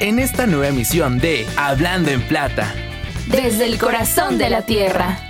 en esta nueva emisión de Hablando en Plata. Desde el corazón de la tierra.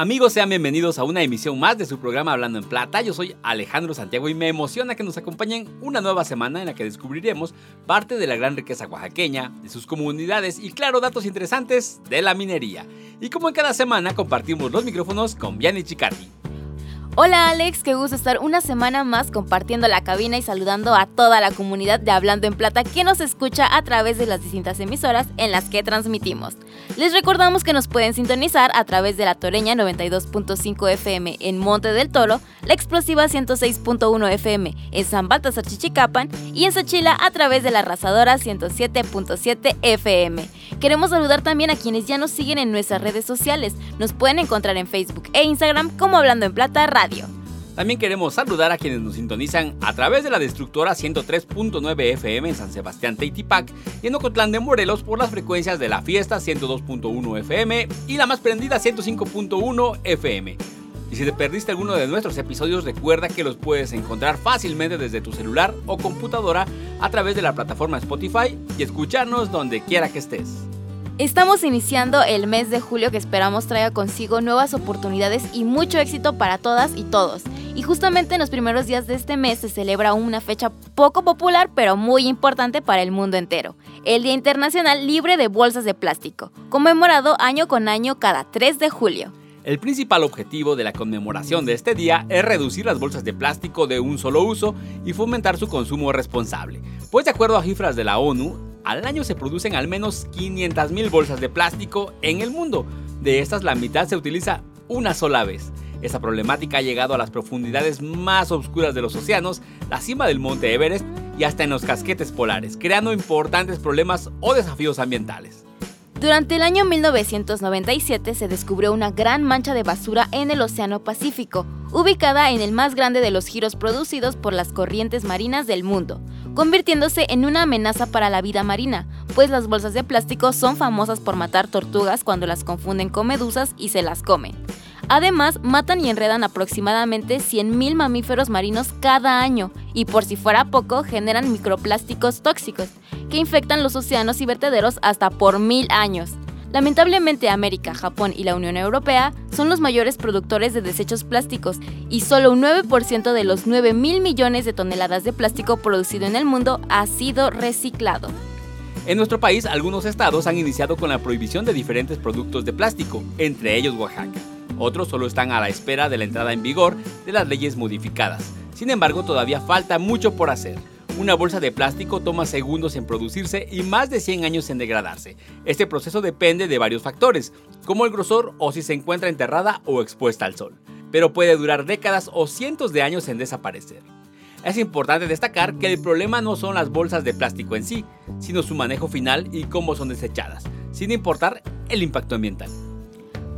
Amigos, sean bienvenidos a una emisión más de su programa Hablando en Plata. Yo soy Alejandro Santiago y me emociona que nos acompañen una nueva semana en la que descubriremos parte de la gran riqueza oaxaqueña, de sus comunidades y claro, datos interesantes de la minería. Y como en cada semana compartimos los micrófonos con Vianney Chicardi. Hola Alex, qué gusto estar una semana más compartiendo la cabina y saludando a toda la comunidad de Hablando en Plata que nos escucha a través de las distintas emisoras en las que transmitimos. Les recordamos que nos pueden sintonizar a través de la Toreña 92.5 FM en Monte del Toro, la Explosiva 106.1 FM en San Baltasar Chichicapan y en Xochila a través de la Arrasadora 107.7 FM. Queremos saludar también a quienes ya nos siguen en nuestras redes sociales. Nos pueden encontrar en Facebook e Instagram como Hablando en Plata Radio. También queremos saludar a quienes nos sintonizan a través de la destructora 103.9 FM en San Sebastián Teitipac y en Ocotlán de Morelos por las frecuencias de la fiesta 102.1 FM y la más prendida 105.1 FM. Y si te perdiste alguno de nuestros episodios, recuerda que los puedes encontrar fácilmente desde tu celular o computadora a través de la plataforma Spotify y escucharnos donde quiera que estés. Estamos iniciando el mes de julio que esperamos traiga consigo nuevas oportunidades y mucho éxito para todas y todos. Y justamente en los primeros días de este mes se celebra una fecha poco popular pero muy importante para el mundo entero, el Día Internacional Libre de Bolsas de Plástico, conmemorado año con año cada 3 de julio. El principal objetivo de la conmemoración de este día es reducir las bolsas de plástico de un solo uso y fomentar su consumo responsable, pues de acuerdo a cifras de la ONU, al año se producen al menos 500.000 bolsas de plástico en el mundo. De estas la mitad se utiliza una sola vez. Esta problemática ha llegado a las profundidades más oscuras de los océanos, la cima del monte Everest y hasta en los casquetes polares, creando importantes problemas o desafíos ambientales. Durante el año 1997 se descubrió una gran mancha de basura en el Océano Pacífico, ubicada en el más grande de los giros producidos por las corrientes marinas del mundo, convirtiéndose en una amenaza para la vida marina, pues las bolsas de plástico son famosas por matar tortugas cuando las confunden con medusas y se las comen. Además, matan y enredan aproximadamente 100.000 mamíferos marinos cada año y por si fuera poco, generan microplásticos tóxicos que infectan los océanos y vertederos hasta por mil años. Lamentablemente América, Japón y la Unión Europea son los mayores productores de desechos plásticos y solo un 9% de los 9 mil millones de toneladas de plástico producido en el mundo ha sido reciclado. En nuestro país, algunos estados han iniciado con la prohibición de diferentes productos de plástico, entre ellos Oaxaca. Otros solo están a la espera de la entrada en vigor de las leyes modificadas. Sin embargo, todavía falta mucho por hacer. Una bolsa de plástico toma segundos en producirse y más de 100 años en degradarse. Este proceso depende de varios factores, como el grosor o si se encuentra enterrada o expuesta al sol, pero puede durar décadas o cientos de años en desaparecer. Es importante destacar que el problema no son las bolsas de plástico en sí, sino su manejo final y cómo son desechadas, sin importar el impacto ambiental.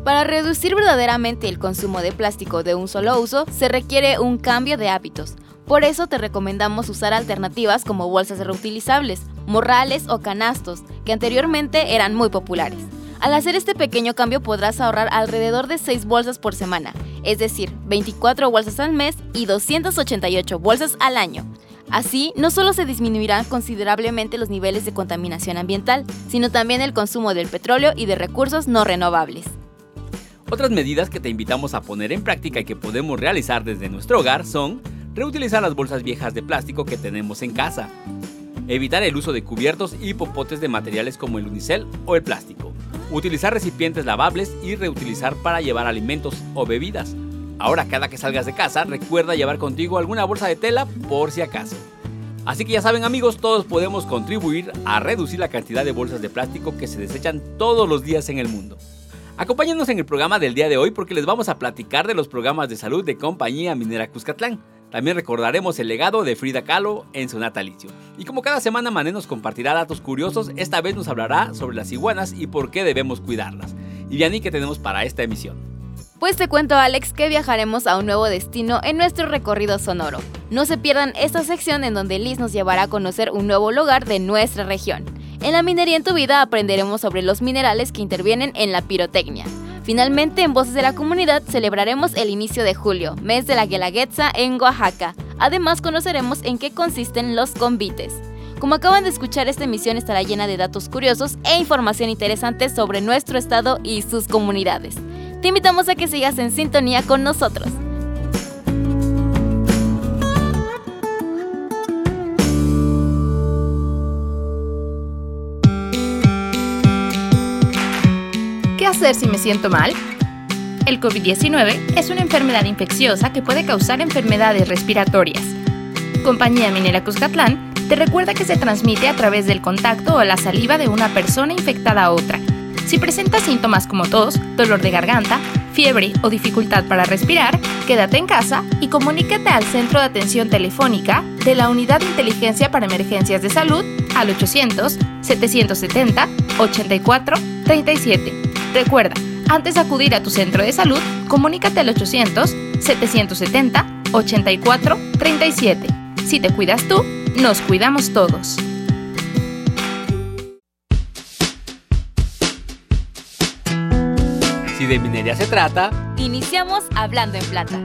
Para reducir verdaderamente el consumo de plástico de un solo uso, se requiere un cambio de hábitos. Por eso te recomendamos usar alternativas como bolsas reutilizables, morrales o canastos, que anteriormente eran muy populares. Al hacer este pequeño cambio podrás ahorrar alrededor de 6 bolsas por semana, es decir, 24 bolsas al mes y 288 bolsas al año. Así, no solo se disminuirán considerablemente los niveles de contaminación ambiental, sino también el consumo del petróleo y de recursos no renovables. Otras medidas que te invitamos a poner en práctica y que podemos realizar desde nuestro hogar son reutilizar las bolsas viejas de plástico que tenemos en casa, evitar el uso de cubiertos y popotes de materiales como el unicel o el plástico, utilizar recipientes lavables y reutilizar para llevar alimentos o bebidas. Ahora cada que salgas de casa recuerda llevar contigo alguna bolsa de tela por si acaso. Así que ya saben amigos, todos podemos contribuir a reducir la cantidad de bolsas de plástico que se desechan todos los días en el mundo. Acompáñenos en el programa del día de hoy porque les vamos a platicar de los programas de salud de Compañía Minera Cuscatlán. También recordaremos el legado de Frida Kahlo en su natalicio. Y como cada semana Mané nos compartirá datos curiosos, esta vez nos hablará sobre las iguanas y por qué debemos cuidarlas. Y Vianney, ¿qué tenemos para esta emisión? Pues te cuento Alex que viajaremos a un nuevo destino en nuestro recorrido sonoro. No se pierdan esta sección en donde Liz nos llevará a conocer un nuevo lugar de nuestra región. En la minería en tu vida aprenderemos sobre los minerales que intervienen en la pirotecnia. Finalmente, en Voces de la Comunidad celebraremos el inicio de julio, mes de la Guelaguetza en Oaxaca. Además, conoceremos en qué consisten los convites. Como acaban de escuchar, esta emisión estará llena de datos curiosos e información interesante sobre nuestro estado y sus comunidades. Te invitamos a que sigas en sintonía con nosotros. Hacer si me siento mal? El COVID-19 es una enfermedad infecciosa que puede causar enfermedades respiratorias. Compañía Minera Cuscatlán te recuerda que se transmite a través del contacto o la saliva de una persona infectada a otra. Si presentas síntomas como tos, dolor de garganta, fiebre o dificultad para respirar, quédate en casa y comunícate al Centro de Atención Telefónica de la Unidad de Inteligencia para Emergencias de Salud al 800-770-8437. Recuerda, antes de acudir a tu centro de salud, comunícate al 800-770-8437. Si te cuidas tú, nos cuidamos todos. Si de minería se trata, Iniciamos hablando en plata.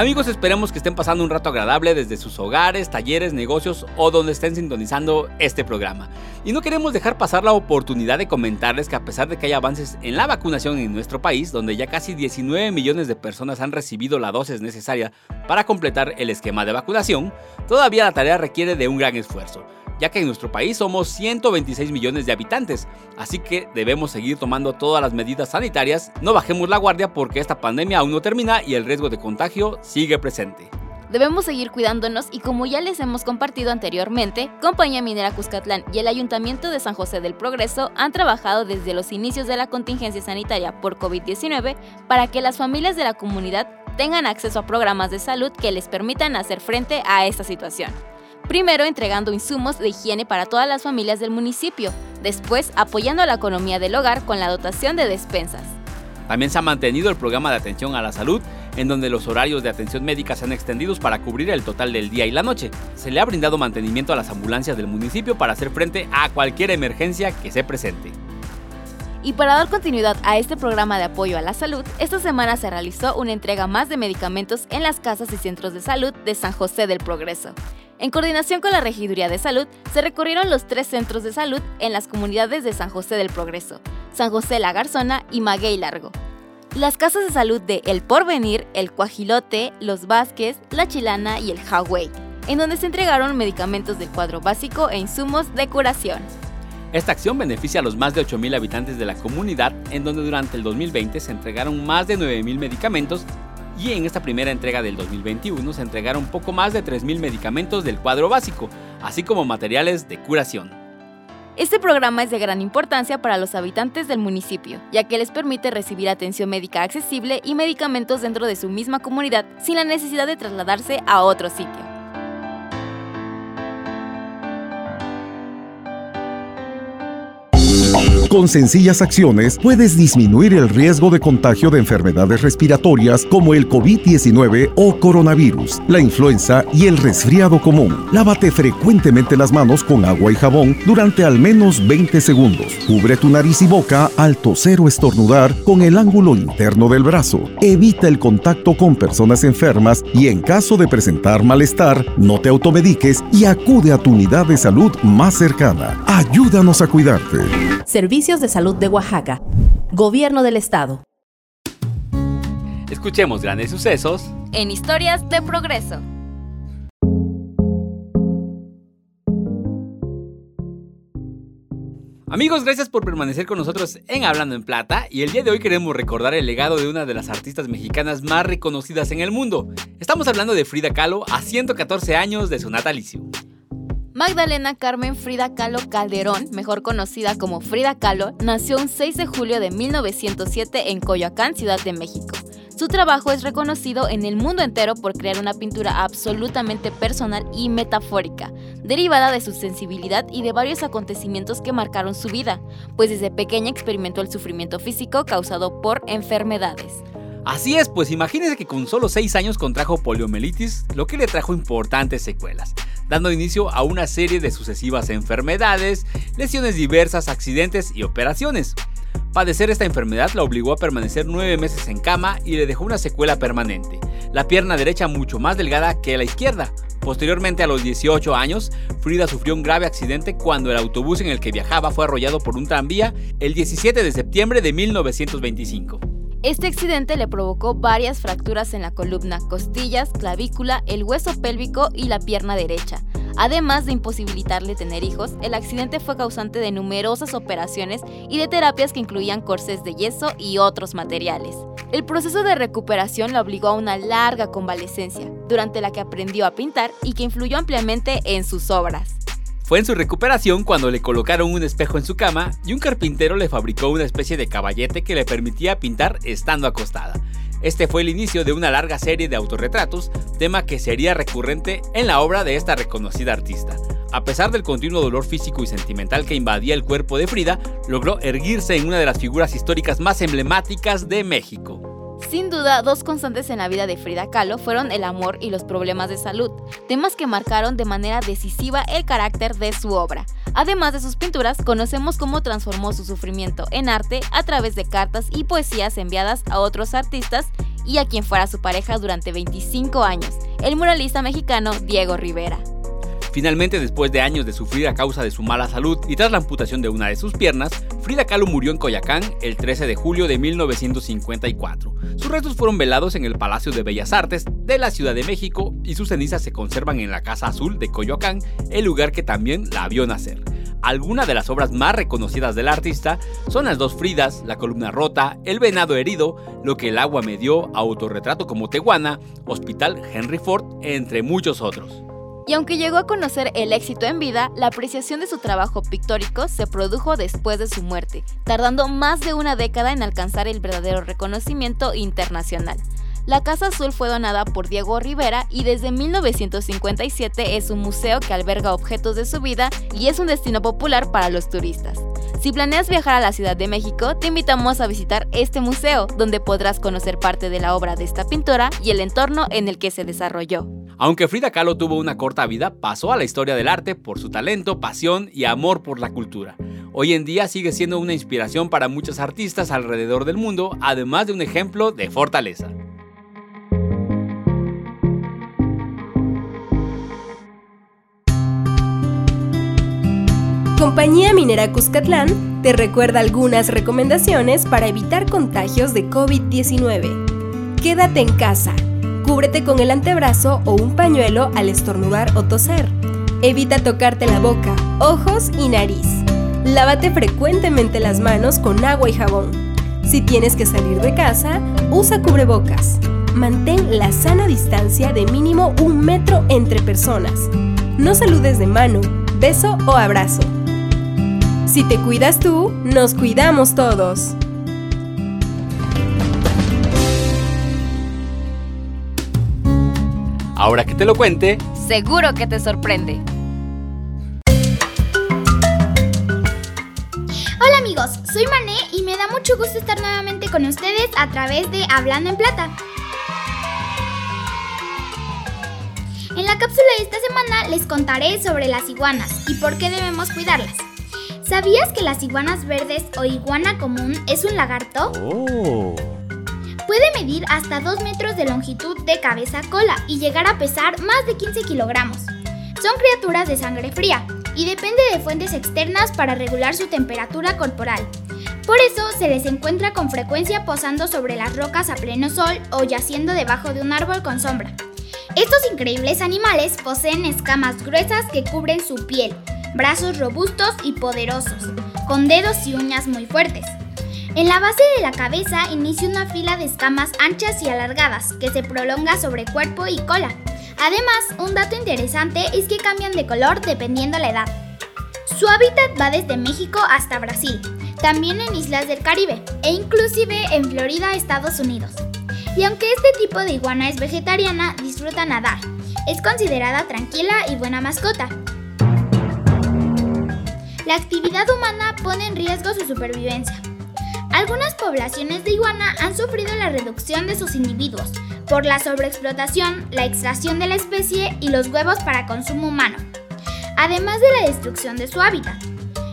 Amigos, esperemos que estén pasando un rato agradable desde sus hogares, talleres, negocios o donde estén sintonizando este programa. Y no queremos dejar pasar la oportunidad de comentarles que a pesar de que hay avances en la vacunación en nuestro país, donde ya casi 19 millones de personas han recibido la dosis necesaria para completar el esquema de vacunación, todavía la tarea requiere de un gran esfuerzo ya que en nuestro país somos 126 millones de habitantes, así que debemos seguir tomando todas las medidas sanitarias, no bajemos la guardia porque esta pandemia aún no termina y el riesgo de contagio sigue presente. Debemos seguir cuidándonos y como ya les hemos compartido anteriormente, Compañía Minera Cuscatlán y el Ayuntamiento de San José del Progreso han trabajado desde los inicios de la contingencia sanitaria por COVID-19 para que las familias de la comunidad tengan acceso a programas de salud que les permitan hacer frente a esta situación. Primero entregando insumos de higiene para todas las familias del municipio, después apoyando la economía del hogar con la dotación de despensas. También se ha mantenido el programa de atención a la salud, en donde los horarios de atención médica se han extendido para cubrir el total del día y la noche. Se le ha brindado mantenimiento a las ambulancias del municipio para hacer frente a cualquier emergencia que se presente. Y para dar continuidad a este programa de apoyo a la salud, esta semana se realizó una entrega más de medicamentos en las casas y centros de salud de San José del Progreso. En coordinación con la Regiduría de Salud, se recorrieron los tres centros de salud en las comunidades de San José del Progreso, San José La Garzona y Maguey Largo. Las casas de salud de El Porvenir, El Cuajilote, Los Vázquez, La Chilana y El Hawái, en donde se entregaron medicamentos del cuadro básico e insumos de curación. Esta acción beneficia a los más de 8.000 habitantes de la comunidad, en donde durante el 2020 se entregaron más de 9.000 medicamentos y en esta primera entrega del 2021 se entregaron poco más de 3.000 medicamentos del cuadro básico, así como materiales de curación. Este programa es de gran importancia para los habitantes del municipio, ya que les permite recibir atención médica accesible y medicamentos dentro de su misma comunidad sin la necesidad de trasladarse a otro sitio. Con sencillas acciones puedes disminuir el riesgo de contagio de enfermedades respiratorias como el COVID-19 o coronavirus, la influenza y el resfriado común. Lávate frecuentemente las manos con agua y jabón durante al menos 20 segundos. Cubre tu nariz y boca al toser o estornudar con el ángulo interno del brazo. Evita el contacto con personas enfermas y en caso de presentar malestar, no te automediques y acude a tu unidad de salud más cercana. Ayúdanos a cuidarte. Servicios de Salud de Oaxaca. Gobierno del Estado. Escuchemos grandes sucesos En Historias de Progreso. Amigos, gracias por permanecer con nosotros en Hablando en Plata y el día de hoy queremos recordar el legado de una de las artistas mexicanas más reconocidas en el mundo. Estamos hablando de Frida Kahlo a 114 años de su natalicio. Magdalena Carmen Frida Kahlo Calderón, mejor conocida como Frida Kahlo, nació un 6 de julio de 1907 en Coyoacán, Ciudad de México. Su trabajo es reconocido en el mundo entero por crear una pintura absolutamente personal y metafórica, derivada de su sensibilidad y de varios acontecimientos que marcaron su vida, pues desde pequeña experimentó el sufrimiento físico causado por enfermedades. Así es, pues imagínense que con solo 6 años contrajo poliomielitis, lo que le trajo importantes secuelas dando inicio a una serie de sucesivas enfermedades, lesiones diversas, accidentes y operaciones. Padecer esta enfermedad la obligó a permanecer nueve meses en cama y le dejó una secuela permanente, la pierna derecha mucho más delgada que la izquierda. Posteriormente, a los 18 años, Frida sufrió un grave accidente cuando el autobús en el que viajaba fue arrollado por un tranvía el 17 de septiembre de 1925. Este accidente le provocó varias fracturas en la columna, costillas, clavícula, el hueso pélvico y la pierna derecha. Además de imposibilitarle tener hijos, el accidente fue causante de numerosas operaciones y de terapias que incluían corsés de yeso y otros materiales. El proceso de recuperación la obligó a una larga convalecencia, durante la que aprendió a pintar y que influyó ampliamente en sus obras. Fue en su recuperación cuando le colocaron un espejo en su cama y un carpintero le fabricó una especie de caballete que le permitía pintar estando acostada. Este fue el inicio de una larga serie de autorretratos, tema que sería recurrente en la obra de esta reconocida artista. A pesar del continuo dolor físico y sentimental que invadía el cuerpo de Frida, logró erguirse en una de las figuras históricas más emblemáticas de México. Sin duda, dos constantes en la vida de Frida Kahlo fueron el amor y los problemas de salud, temas que marcaron de manera decisiva el carácter de su obra. Además de sus pinturas, conocemos cómo transformó su sufrimiento en arte a través de cartas y poesías enviadas a otros artistas y a quien fuera su pareja durante 25 años, el muralista mexicano Diego Rivera. Finalmente, después de años de sufrir a causa de su mala salud y tras la amputación de una de sus piernas, Frida Kahlo murió en Coyacán el 13 de julio de 1954. Sus restos fueron velados en el Palacio de Bellas Artes de la Ciudad de México y sus cenizas se conservan en la Casa Azul de Coyoacán, el lugar que también la vio nacer. Algunas de las obras más reconocidas del artista son las dos Fridas, La columna rota, El venado herido, Lo que el agua me dio, Autorretrato como Teguana, Hospital Henry Ford, entre muchos otros. Y aunque llegó a conocer el éxito en vida, la apreciación de su trabajo pictórico se produjo después de su muerte, tardando más de una década en alcanzar el verdadero reconocimiento internacional. La Casa Azul fue donada por Diego Rivera y desde 1957 es un museo que alberga objetos de su vida y es un destino popular para los turistas. Si planeas viajar a la Ciudad de México, te invitamos a visitar este museo, donde podrás conocer parte de la obra de esta pintora y el entorno en el que se desarrolló. Aunque Frida Kahlo tuvo una corta vida, pasó a la historia del arte por su talento, pasión y amor por la cultura. Hoy en día sigue siendo una inspiración para muchos artistas alrededor del mundo, además de un ejemplo de fortaleza. Compañía Minera Cuscatlán te recuerda algunas recomendaciones para evitar contagios de COVID-19. Quédate en casa Cúbrete con el antebrazo o un pañuelo al estornudar o toser. Evita tocarte la boca, ojos y nariz. Lávate frecuentemente las manos con agua y jabón. Si tienes que salir de casa, usa cubrebocas. Mantén la sana distancia de mínimo un metro entre personas. No saludes de mano, beso o abrazo. Si te cuidas tú, nos cuidamos todos. Ahora que te lo cuente, seguro que te sorprende. Hola amigos, soy Mané y me da mucho gusto estar nuevamente con ustedes a través de Hablando en Plata. En la cápsula de esta semana les contaré sobre las iguanas y por qué debemos cuidarlas. ¿Sabías que las iguanas verdes o iguana común es un lagarto? Oh. Puede medir hasta 2 metros de longitud de cabeza-cola y llegar a pesar más de 15 kilogramos. Son criaturas de sangre fría y depende de fuentes externas para regular su temperatura corporal. Por eso se les encuentra con frecuencia posando sobre las rocas a pleno sol o yaciendo debajo de un árbol con sombra. Estos increíbles animales poseen escamas gruesas que cubren su piel, brazos robustos y poderosos, con dedos y uñas muy fuertes. En la base de la cabeza inicia una fila de escamas anchas y alargadas que se prolonga sobre cuerpo y cola. Además, un dato interesante es que cambian de color dependiendo la edad. Su hábitat va desde México hasta Brasil, también en islas del Caribe e inclusive en Florida, Estados Unidos. Y aunque este tipo de iguana es vegetariana, disfruta nadar. Es considerada tranquila y buena mascota. La actividad humana pone en riesgo su supervivencia. Algunas poblaciones de iguana han sufrido la reducción de sus individuos por la sobreexplotación, la extracción de la especie y los huevos para consumo humano, además de la destrucción de su hábitat.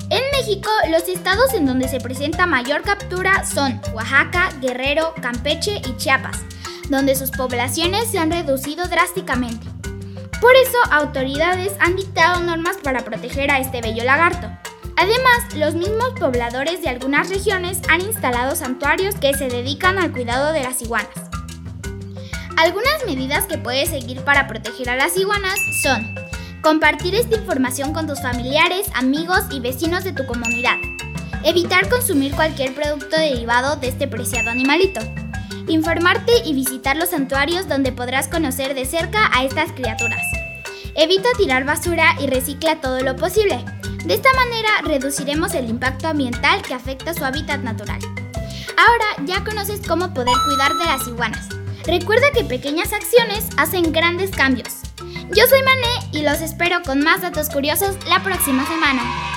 En México, los estados en donde se presenta mayor captura son Oaxaca, Guerrero, Campeche y Chiapas, donde sus poblaciones se han reducido drásticamente. Por eso, autoridades han dictado normas para proteger a este bello lagarto. Además, los mismos pobladores de algunas regiones han instalado santuarios que se dedican al cuidado de las iguanas. Algunas medidas que puedes seguir para proteger a las iguanas son Compartir esta información con tus familiares, amigos y vecinos de tu comunidad. Evitar consumir cualquier producto derivado de este preciado animalito. Informarte y visitar los santuarios donde podrás conocer de cerca a estas criaturas. Evita tirar basura y recicla todo lo posible. De esta manera reduciremos el impacto ambiental que afecta su hábitat natural. Ahora ya conoces cómo poder cuidar de las iguanas. Recuerda que pequeñas acciones hacen grandes cambios. Yo soy Mané y los espero con más datos curiosos la próxima semana.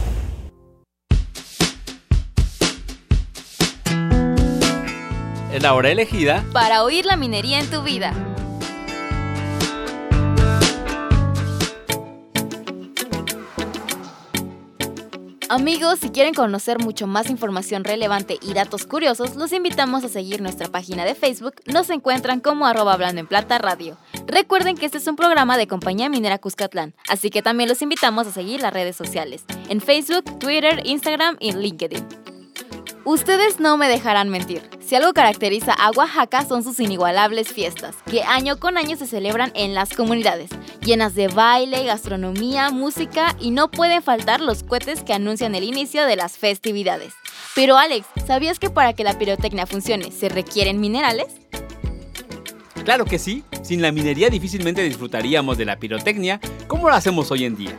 Es la hora elegida para oír la minería en tu vida. Amigos, si quieren conocer mucho más información relevante y datos curiosos, los invitamos a seguir nuestra página de Facebook. Nos encuentran como arroba hablando en plata radio. Recuerden que este es un programa de Compañía Minera Cuscatlán, así que también los invitamos a seguir las redes sociales, en Facebook, Twitter, Instagram y LinkedIn. Ustedes no me dejarán mentir. Si algo caracteriza a Oaxaca son sus inigualables fiestas, que año con año se celebran en las comunidades, llenas de baile, gastronomía, música y no pueden faltar los cohetes que anuncian el inicio de las festividades. Pero Alex, ¿sabías que para que la pirotecnia funcione se requieren minerales? Claro que sí, sin la minería difícilmente disfrutaríamos de la pirotecnia como lo hacemos hoy en día.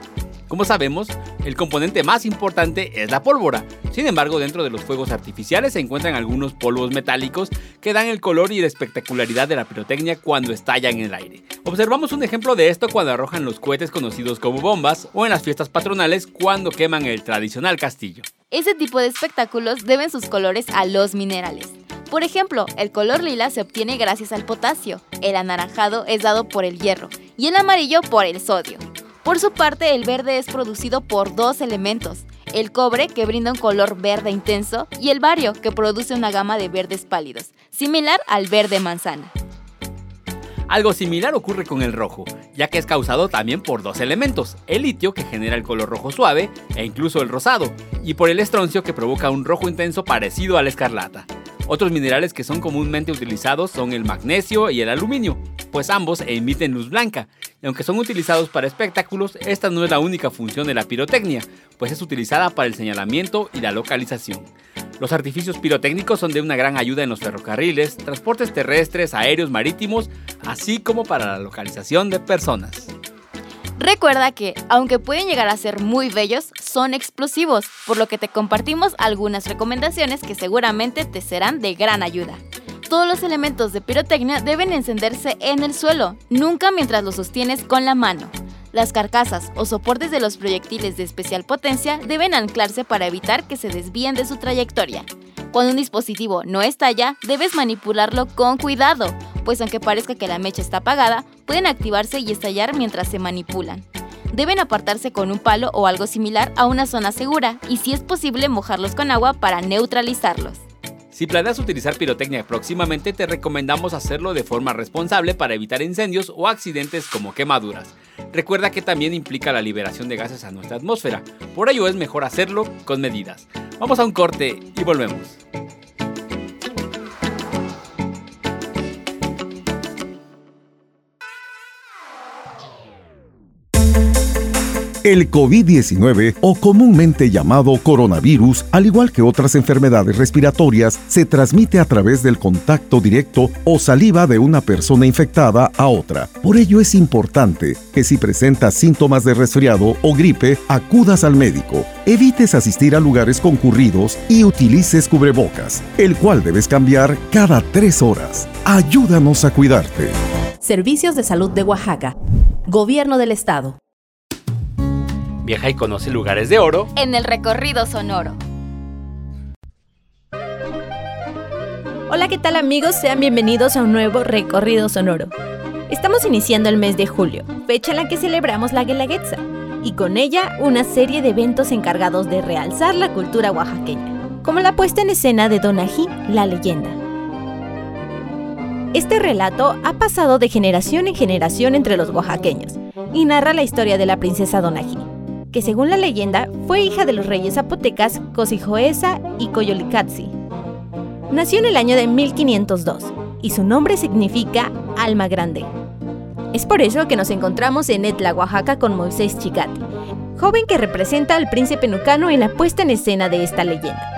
Como sabemos, el componente más importante es la pólvora. Sin embargo, dentro de los fuegos artificiales se encuentran algunos polvos metálicos que dan el color y la espectacularidad de la pirotecnia cuando estallan en el aire. Observamos un ejemplo de esto cuando arrojan los cohetes conocidos como bombas o en las fiestas patronales cuando queman el tradicional castillo. Ese tipo de espectáculos deben sus colores a los minerales. Por ejemplo, el color lila se obtiene gracias al potasio, el anaranjado es dado por el hierro y el amarillo por el sodio. Por su parte, el verde es producido por dos elementos, el cobre, que brinda un color verde intenso, y el bario, que produce una gama de verdes pálidos, similar al verde manzana. Algo similar ocurre con el rojo, ya que es causado también por dos elementos, el litio que genera el color rojo suave e incluso el rosado, y por el estroncio que provoca un rojo intenso parecido a la escarlata. Otros minerales que son comúnmente utilizados son el magnesio y el aluminio, pues ambos emiten luz blanca, y aunque son utilizados para espectáculos, esta no es la única función de la pirotecnia, pues es utilizada para el señalamiento y la localización. Los artificios pirotécnicos son de una gran ayuda en los ferrocarriles, transportes terrestres, aéreos, marítimos, así como para la localización de personas. Recuerda que, aunque pueden llegar a ser muy bellos, son explosivos, por lo que te compartimos algunas recomendaciones que seguramente te serán de gran ayuda. Todos los elementos de pirotecnia deben encenderse en el suelo, nunca mientras los sostienes con la mano. Las carcasas o soportes de los proyectiles de especial potencia deben anclarse para evitar que se desvíen de su trayectoria. Cuando un dispositivo no estalla, debes manipularlo con cuidado, pues aunque parezca que la mecha está apagada, pueden activarse y estallar mientras se manipulan. Deben apartarse con un palo o algo similar a una zona segura y si es posible mojarlos con agua para neutralizarlos. Si planeas utilizar pirotecnia próximamente, te recomendamos hacerlo de forma responsable para evitar incendios o accidentes como quemaduras. Recuerda que también implica la liberación de gases a nuestra atmósfera, por ello es mejor hacerlo con medidas. Vamos a un corte y volvemos. El COVID-19, o comúnmente llamado coronavirus, al igual que otras enfermedades respiratorias, se transmite a través del contacto directo o saliva de una persona infectada a otra. Por ello es importante que si presentas síntomas de resfriado o gripe, acudas al médico. Evites asistir a lugares concurridos y utilices cubrebocas, el cual debes cambiar cada tres horas. Ayúdanos a cuidarte. Servicios de Salud de Oaxaca. Gobierno del Estado. Viaja y conoce lugares de oro en el recorrido sonoro. Hola, ¿qué tal amigos? Sean bienvenidos a un nuevo recorrido sonoro. Estamos iniciando el mes de julio, fecha en la que celebramos la Guelaguetza, y con ella una serie de eventos encargados de realzar la cultura oaxaqueña, como la puesta en escena de Donají, la leyenda. Este relato ha pasado de generación en generación entre los oaxaqueños y narra la historia de la princesa Donají, que según la leyenda fue hija de los reyes zapotecas Cosijoesa y Coyolicatzi. Nació en el año de 1502 y su nombre significa alma grande. Es por eso que nos encontramos en Etla, Oaxaca con Moisés Chicati, joven que representa al príncipe nucano en la puesta en escena de esta leyenda.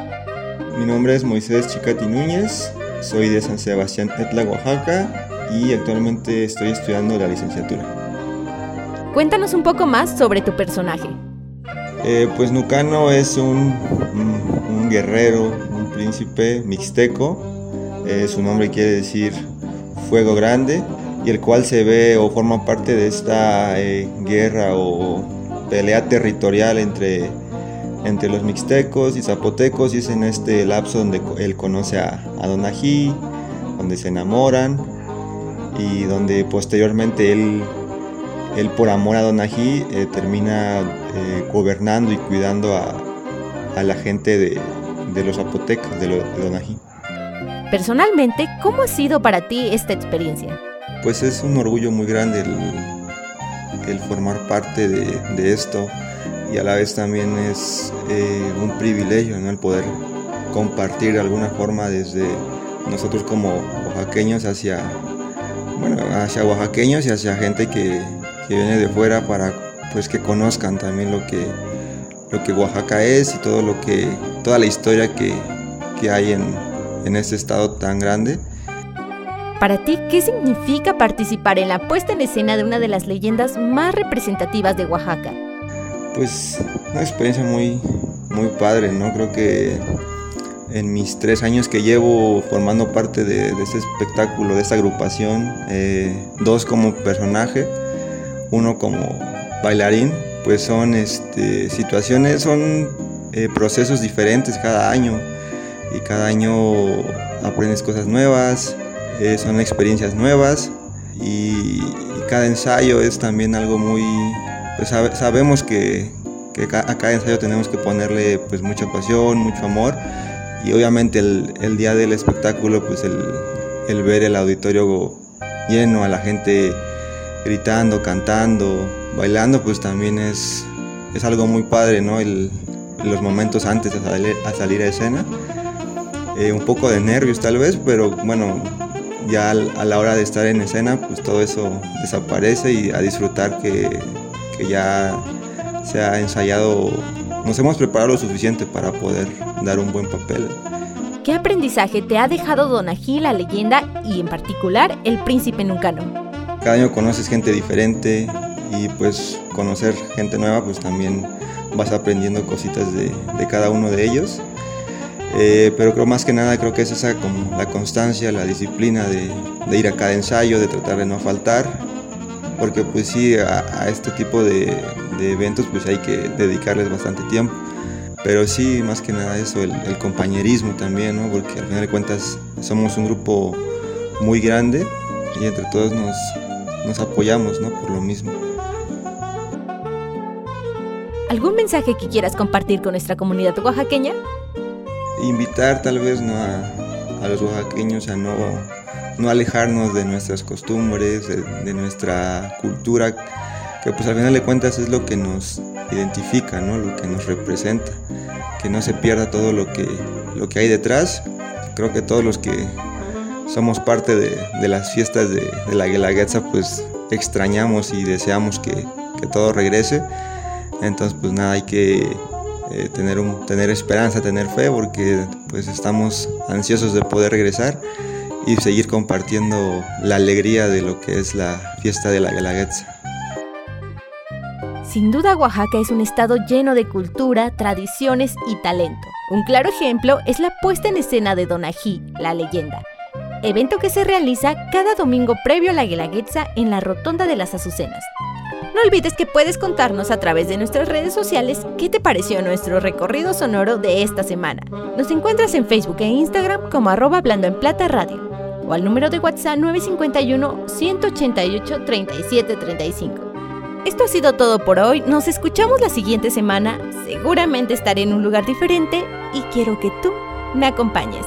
Mi nombre es Moisés Chicati Núñez, soy de San Sebastián Etla, Oaxaca y actualmente estoy estudiando la licenciatura. Cuéntanos un poco más sobre tu personaje. Eh, pues Nucano es un, guerrero, un príncipe mixteco. Eh, su nombre quiere decir fuego grande y el cual se ve o forma parte de esta eh, guerra o pelea territorial entre, entre los mixtecos y zapotecos y es en este lapso donde él conoce a, a Donají, donde se enamoran y donde posteriormente él él por amor a Donají eh, termina eh, gobernando y cuidando a, la gente de, los zapotecas, de, Donají. Personalmente, ¿cómo ha sido para ti esta experiencia? Pues es un orgullo muy grande el, formar parte de, esto y a la vez también es eh, un privilegio ¿no? el poder compartir de alguna forma desde nosotros como oaxaqueños hacia, bueno, hacia oaxaqueños y hacia gente que, que viene de fuera para pues que conozcan también lo que, lo que Oaxaca es y todo lo que, toda la historia que, que hay en, en este estado tan grande. Para ti, ¿qué significa participar en la puesta en escena de una de las leyendas más representativas de Oaxaca? Pues una experiencia muy, muy padre, ¿no? Creo que en mis tres años que llevo formando parte de, de este espectáculo, de esta agrupación, eh, dos como personaje, uno como bailarín, pues son este, situaciones, son eh, procesos diferentes cada año. Y cada año aprendes cosas nuevas, eh, son experiencias nuevas. Y, cada ensayo es también algo muy, pues sabemos que, a cada ensayo tenemos que ponerle pues mucha pasión, mucho amor. Y obviamente el, día del espectáculo pues el, el ver el auditorio lleno, a la gente gritando, cantando, bailando, pues también es, es algo muy padre, ¿no? El, los momentos antes de salir a, salir a escena. Eh, un poco de nervios tal vez, pero bueno, ya a la hora de estar en escena, pues todo eso desaparece y a disfrutar que, que ya se ha ensayado, nos hemos preparado lo suficiente para poder dar un buen papel. ¿Qué aprendizaje te ha dejado Donají, la leyenda, y en particular el príncipe nucano? Cada año conoces gente diferente y pues conocer gente nueva pues también vas aprendiendo cositas de, cada uno de ellos. Eh, pero creo más que nada creo que es esa como la constancia, la disciplina de, ir a cada ensayo, de tratar de no faltar, porque pues sí, a, este tipo de, eventos pues hay que dedicarles bastante tiempo. Pero sí, más que nada eso, el, el compañerismo también, ¿no? porque al final de cuentas somos un grupo muy grande y entre todos nos, nos apoyamos ¿no? por lo mismo. ¿Algún mensaje que quieras compartir con nuestra comunidad oaxaqueña? Invitar tal vez ¿no? a, a los oaxaqueños a no, no alejarnos de nuestras costumbres, de, de, nuestra cultura, que pues al final de cuentas es lo que nos identifica, ¿no? lo que nos representa, que no se pierda todo lo que, lo que hay detrás. Creo que todos los que somos parte de, las fiestas de, la Guelaguetza pues extrañamos y deseamos que, que todo regrese. Entonces, pues nada, hay que eh, tener, tener esperanza, tener fe, porque pues estamos ansiosos de poder regresar y seguir compartiendo la alegría de lo que es la fiesta de la Guelaguetza. Sin duda, Oaxaca es un estado lleno de cultura, tradiciones y talento. Un claro ejemplo es la puesta en escena de Donají, la leyenda, evento que se realiza cada domingo previo a la Guelaguetza en la Rotonda de las Azucenas. No olvides que puedes contarnos a través de nuestras redes sociales qué te pareció nuestro recorrido sonoro de esta semana. Nos encuentras en Facebook e Instagram como arroba hablando en plata radio o al número de WhatsApp 951-188-3735. Esto ha sido todo por hoy, nos escuchamos la siguiente semana, seguramente estaré en un lugar diferente y quiero que tú me acompañes.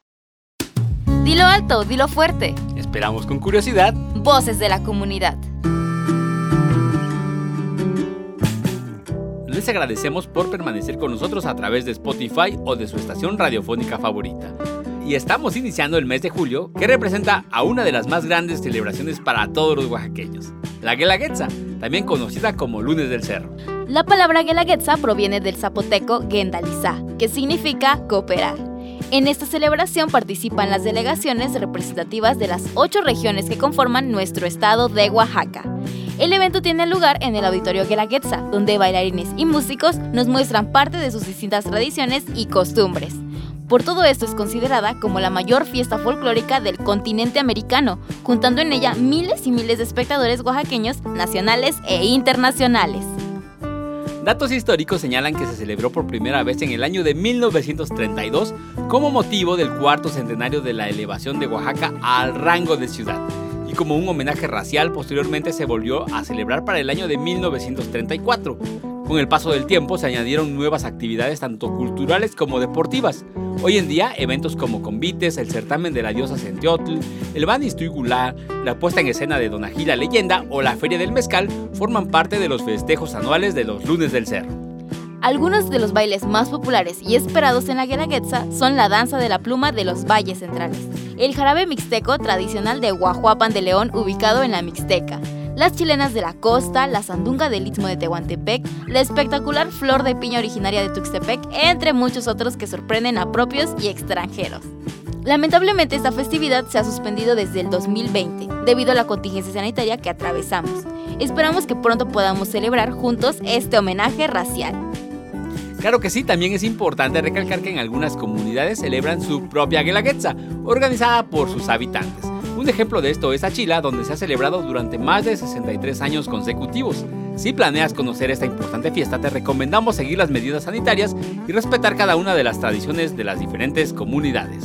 Dilo alto, dilo fuerte. Esperamos con curiosidad. Voces de la comunidad. Les agradecemos por permanecer con nosotros a través de Spotify o de su estación radiofónica favorita. Y estamos iniciando el mes de julio, que representa a una de las más grandes celebraciones para todos los oaxaqueños, la Guelaguetza, también conocida como Lunes del Cerro. La palabra Guelaguetza proviene del zapoteco Gendalizá, que significa cooperar. En esta celebración participan las delegaciones representativas de las ocho regiones que conforman nuestro estado de Oaxaca. El evento tiene lugar en el Auditorio Guelaguetza, donde bailarines y músicos nos muestran parte de sus distintas tradiciones y costumbres. Por todo esto es considerada como la mayor fiesta folclórica del continente americano, juntando en ella miles y miles de espectadores oaxaqueños nacionales e internacionales. Datos históricos señalan que se celebró por primera vez en el año de 1932 como motivo del cuarto centenario de la elevación de Oaxaca al rango de ciudad. Y como un homenaje racial, posteriormente se volvió a celebrar para el año de 1934. Con el paso del tiempo se añadieron nuevas actividades tanto culturales como deportivas. Hoy en día, eventos como Convites, el certamen de la diosa Centeotl, el Banistuygular, la puesta en escena de Donají la leyenda o la Feria del Mezcal forman parte de los festejos anuales de los lunes del cerro. Algunos de los bailes más populares y esperados en la Guelaguetza son la danza de la pluma de los valles centrales, el jarabe mixteco tradicional de Guajuapan de León ubicado en la Mixteca, las chilenas de la costa, la sandunga del istmo de Tehuantepec, la espectacular flor de piña originaria de Tuxtepec, entre muchos otros que sorprenden a propios y extranjeros. Lamentablemente esta festividad se ha suspendido desde el 2020 debido a la contingencia sanitaria que atravesamos. Esperamos que pronto podamos celebrar juntos este homenaje racial. Claro que sí, también es importante recalcar que en algunas comunidades celebran su propia Guelaguetza, organizada por sus habitantes. Un ejemplo de esto es Achila, donde se ha celebrado durante más de 63 años consecutivos. Si planeas conocer esta importante fiesta, te recomendamos seguir las medidas sanitarias y respetar cada una de las tradiciones de las diferentes comunidades.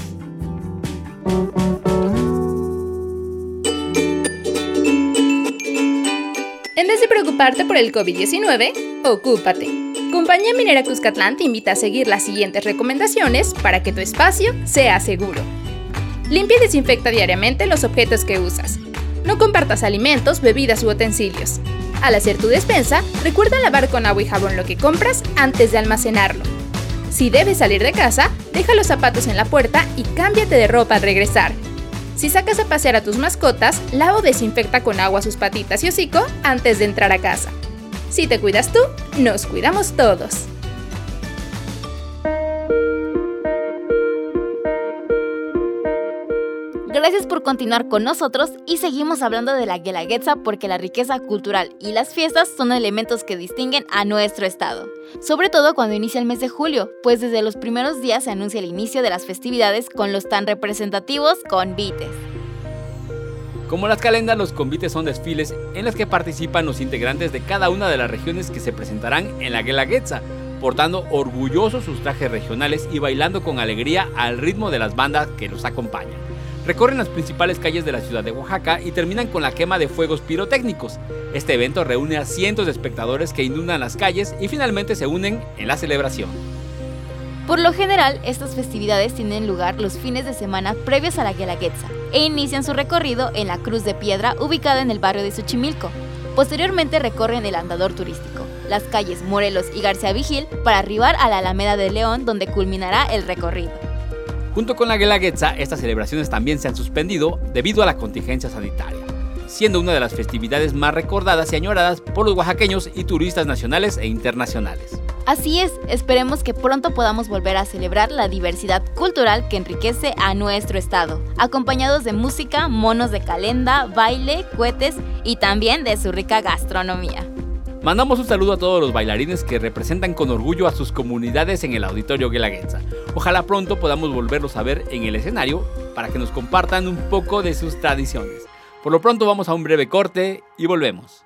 En vez de preocuparte por el COVID-19, ocúpate. Compañía Minera Cuscatlán te invita a seguir las siguientes recomendaciones para que tu espacio sea seguro. Limpia y desinfecta diariamente los objetos que usas. No compartas alimentos, bebidas u utensilios. Al hacer tu despensa, recuerda lavar con agua y jabón lo que compras antes de almacenarlo. Si debes salir de casa, deja los zapatos en la puerta y cámbiate de ropa al regresar. Si sacas a pasear a tus mascotas, lava o desinfecta con agua sus patitas y hocico antes de entrar a casa. Si te cuidas tú, nos cuidamos todos. Gracias por continuar con nosotros y seguimos hablando de la Guelaguetza porque la riqueza cultural y las fiestas son elementos que distinguen a nuestro estado. Sobre todo cuando inicia el mes de julio, pues desde los primeros días se anuncia el inicio de las festividades con los tan representativos convites. Como las calendas, los convites son desfiles en los que participan los integrantes de cada una de las regiones que se presentarán en la Guelaguetza, portando orgullosos sus trajes regionales y bailando con alegría al ritmo de las bandas que los acompañan. Recorren las principales calles de la ciudad de Oaxaca y terminan con la quema de fuegos pirotécnicos. Este evento reúne a cientos de espectadores que inundan las calles y finalmente se unen en la celebración. Por lo general, estas festividades tienen lugar los fines de semana previos a la Guelaguetza e inician su recorrido en la Cruz de Piedra ubicada en el barrio de Xochimilco. Posteriormente recorren el andador turístico, las calles Morelos y García Vigil para arribar a la Alameda de León donde culminará el recorrido. Junto con la Guelaguetza, estas celebraciones también se han suspendido debido a la contingencia sanitaria, siendo una de las festividades más recordadas y añoradas por los oaxaqueños y turistas nacionales e internacionales. Así es, esperemos que pronto podamos volver a celebrar la diversidad cultural que enriquece a nuestro estado, acompañados de música, monos de calenda, baile, cohetes y también de su rica gastronomía. Mandamos un saludo a todos los bailarines que representan con orgullo a sus comunidades en el Auditorio Guelaguetza. Ojalá pronto podamos volverlos a ver en el escenario para que nos compartan un poco de sus tradiciones. Por lo pronto vamos a un breve corte y volvemos.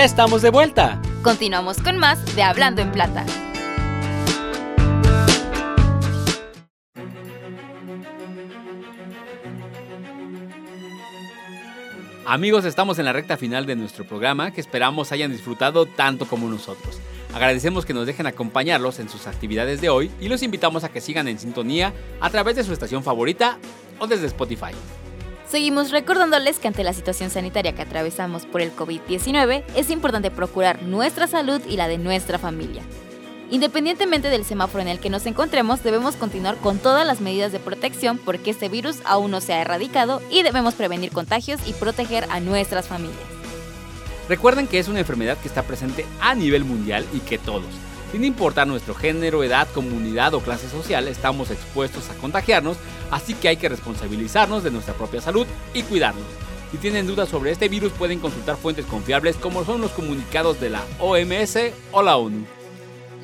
Ya estamos de vuelta. Continuamos con más de Hablando en Plata. Amigos, estamos en la recta final de nuestro programa que esperamos hayan disfrutado tanto como nosotros. Agradecemos que nos dejen acompañarlos en sus actividades de hoy y los invitamos a que sigan en sintonía a través de su estación favorita o desde Spotify. Seguimos recordándoles que ante la situación sanitaria que atravesamos por el COVID-19 es importante procurar nuestra salud y la de nuestra familia. Independientemente del semáforo en el que nos encontremos, debemos continuar con todas las medidas de protección porque este virus aún no se ha erradicado y debemos prevenir contagios y proteger a nuestras familias. Recuerden que es una enfermedad que está presente a nivel mundial y que todos, sin importar nuestro género, edad, comunidad o clase social, estamos expuestos a contagiarnos, así que hay que responsabilizarnos de nuestra propia salud y cuidarnos. Si tienen dudas sobre este virus pueden consultar fuentes confiables como son los comunicados de la OMS o la ONU.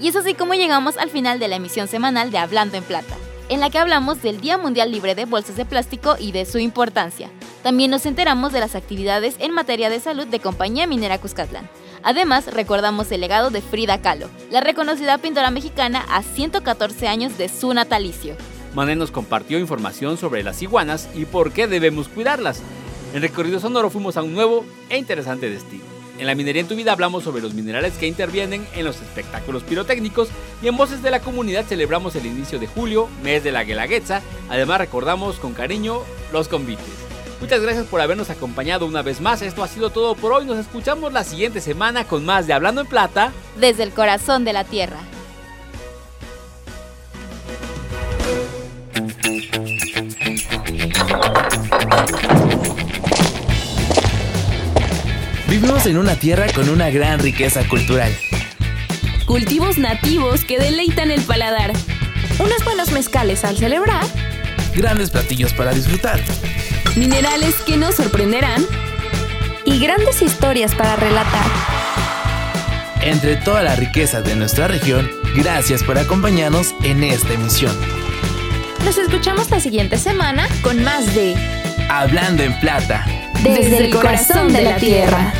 Y es así como llegamos al final de la emisión semanal de Hablando en Plata, en la que hablamos del Día Mundial Libre de Bolsas de Plástico y de su importancia. También nos enteramos de las actividades en materia de salud de Compañía Minera Cuscatlán. Además, recordamos el legado de Frida Kahlo, la reconocida pintora mexicana a 114 años de su natalicio. Mané nos compartió información sobre las iguanas y por qué debemos cuidarlas. En Recorrido Sonoro fuimos a un nuevo e interesante destino. En la minería en tu vida hablamos sobre los minerales que intervienen en los espectáculos pirotécnicos y en Voces de la Comunidad celebramos el inicio de julio, mes de la Guelaguetza. Además recordamos con cariño los convites. Muchas gracias por habernos acompañado una vez más. Esto ha sido todo por hoy. Nos escuchamos la siguiente semana con más de Hablando en Plata. Desde el corazón de la tierra. Vivimos en una tierra con una gran riqueza cultural. Cultivos nativos que deleitan el paladar. Unos buenos mezcales al celebrar. Grandes platillos para disfrutar. Minerales que nos sorprenderán. Y grandes historias para relatar. Entre toda la riqueza de nuestra región, gracias por acompañarnos en esta emisión. Nos escuchamos la siguiente semana con más de Hablando en Plata. Desde, el corazón de la tierra.